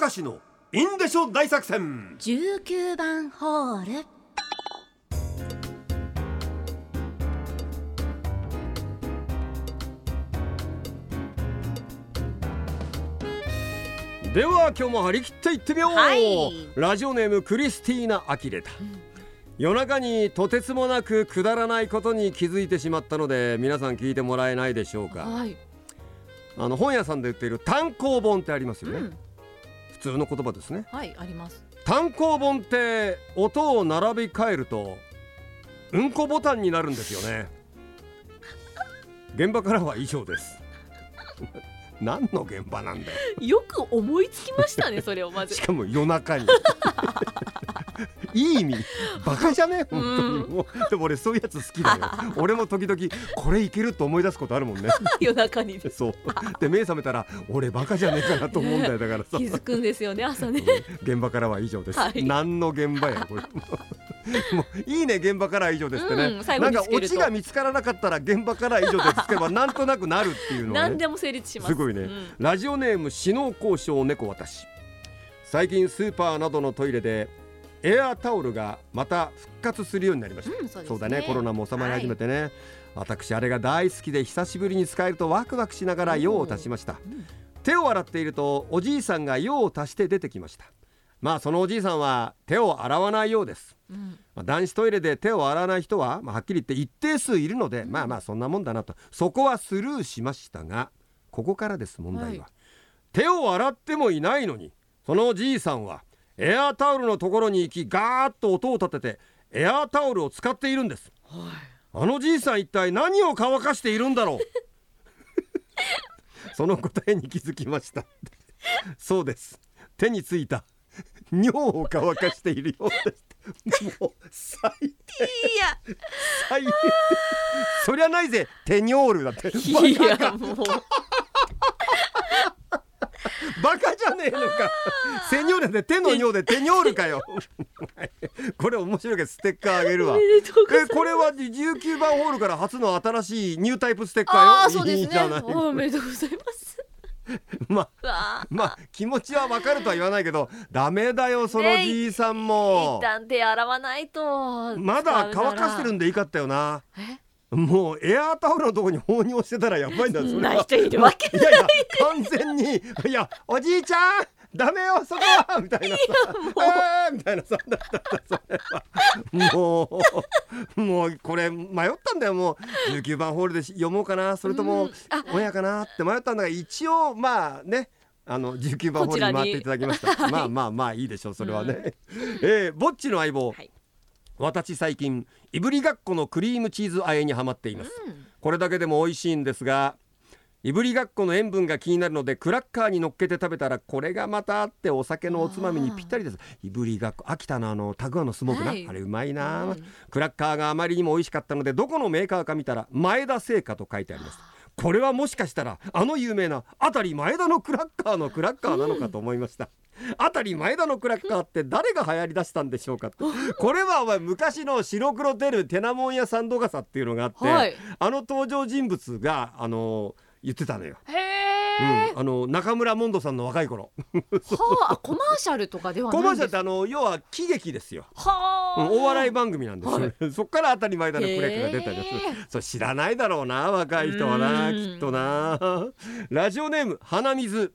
明石のインデショ大作戦。19番ホール。では今日も張り切っていってみよう、はい。ラジオネームクリスティーナ・アキレタ、夜中にとてつもなくくだらないことに気づいてしまったので皆さん聞いてもらえないでしょうか。はい、あの本屋さんで売っている単行本ってありますよね、うん、普通の言葉ですね。はいあります。単行本って音を並び替えるとうんこボタンになるんですよね。現場からは以上です。何の現場なんだよ。よく思いつきましたねそれをまず。しかも夜中にいい意味。バカじゃね？本当にもう。でも俺そういうやつ好きだよ。俺も時々これいけると思い出すことあるもんね。夜中にね。そう。で目覚めたら俺バカじゃねえかなと思うんだよ。だからさ。気づくんですよね朝ね。現場からは以上です、はい。何の現場やこれ。もういいね現場からは以上ですってね、うんなんかオチが見つからなかったら現場からは以上ですってばなんとなくなるっていうのはね。何でも成立します。すごいね、うん。ラジオネーム死能交渉猫私。最近スーパーなどのトイレでエアータオルがまた復活するようになりました、うんそうね。そうだね。コロナも収まり始めてね、私あれが大好きで久しぶりに使えるとワクワクしながら用を足しました、うん。手を洗っているとおじいさんが用を足して出てきました。まあそのおじいさんは手を洗わないようです。うん。まあ、男子トイレで手を洗わない人は、まあ、はっきり言って一定数いるので、まあまあそんなもんだなと。そこはスルーしましたがここからです問題は、はい。手を洗ってもいないのにそのおじいさんはエアータオルのところに行きガーッと音を立ててエアータオルを使っているんです。あのじいさん一体何を乾かしているんだろう。その答えに気づきました。そうです。手についた。尿を乾かしているようです。もう最低。いや。最低。そりゃないぜ。テニョールだって。いやもうバカじゃねえのか。セニョールで手の尿でテニョールかよ。これ面白いけどステッカーあげるわ。えこれは19番ホールから初の新しいニュータイプステッカーよ。ああそうですね。おめでとうございます。まあまあ気持ちはわかるとは言わないけどダメだよそのじいさんーも一、旦手洗わないと。まだ乾かしてるんんでいいかったよな。え？もうエアータオルのところに放尿してたらやばいんだよそんな人いるわけいやいや完全にいやおじいちゃんダメよそこはみたいなさ。あーみたいなさだったそれは。もうもうこれ迷ったんだよもう。19番ホールで読もうかなそれとも親かなって迷ったんだが一応まあねあの19番ホールに回っていただきました。まあまあまあいいでしょうそれはね、えーぼっちの相棒、はい。私最近いぶりがっこのクリームチーズ和えにはまっています、うん。これだけでも美味しいんですがいぶりがっこの塩分が気になるのでクラッカーに乗っけて食べたらこれがまたあってお酒のおつまみにぴったりです。いぶりがっこ秋田のあのたくあのスモークな、はいあれうまいな、うん。クラッカーがあまりにも美味しかったのでどこのメーカーか見たら前田製菓と書いてあります。これはもしかしたらあの有名なあたり前田のクラッカーのクラッカーなのかと思いました、あたり前田のクラッカーって誰が流行り出したんでしょうかって。これはお前昔の白黒出るテナモンやサンド傘っていうのがあって、はい。あの登場人物があの言ってたのよ、へうえ、ん、あの中村モンドさんの若い頃。はあコマーシャルとかではないコマーシャルってあの要は喜劇ですよ、はあ、うん、お笑い番組なんですよ、はそっから当たり前だのクレックが出たりする。そう知らないだろうな若い人はなうん。きっとな。ラジオネーム鼻水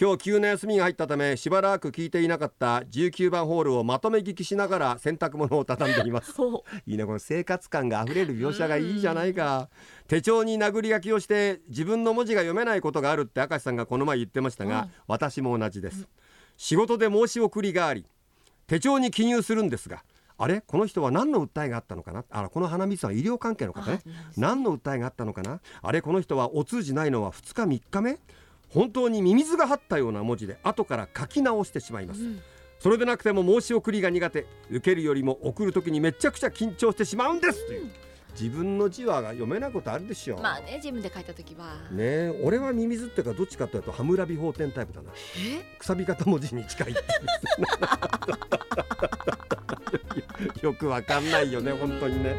今日急な休みが入ったためしばらく聞いていなかった19番ホールをまとめ聞きしながら洗濯物を畳んでいます。ほいいねこの生活感があふれる描写がいいじゃないか。手帳に殴り書きをして自分の文字が読めないことがあるって明石さんがこの前言ってましたが、うん私も同じです、仕事で申し送りがあり手帳に記入するんですがあれ？この人は何の訴えがあったのかな？あらこの花水さんは医療関係の方ね。あ何の訴えがあったのかな？あれ？この人はお通じないのは2日3日目？本当にミミズが張ったような文字で後から書き直してしまいます、うん。それでなくても申し送りが苦手受けるよりも送る時にめちゃくちゃ緊張してしまうんですという。自分の字は読めないことあるでしょまあね自分で書いた時は、ねえ俺はミミズっていうかどっちかというとハムラビ法典タイプだな。え？くさび型文字に近いっ よくわかんないよね本当にね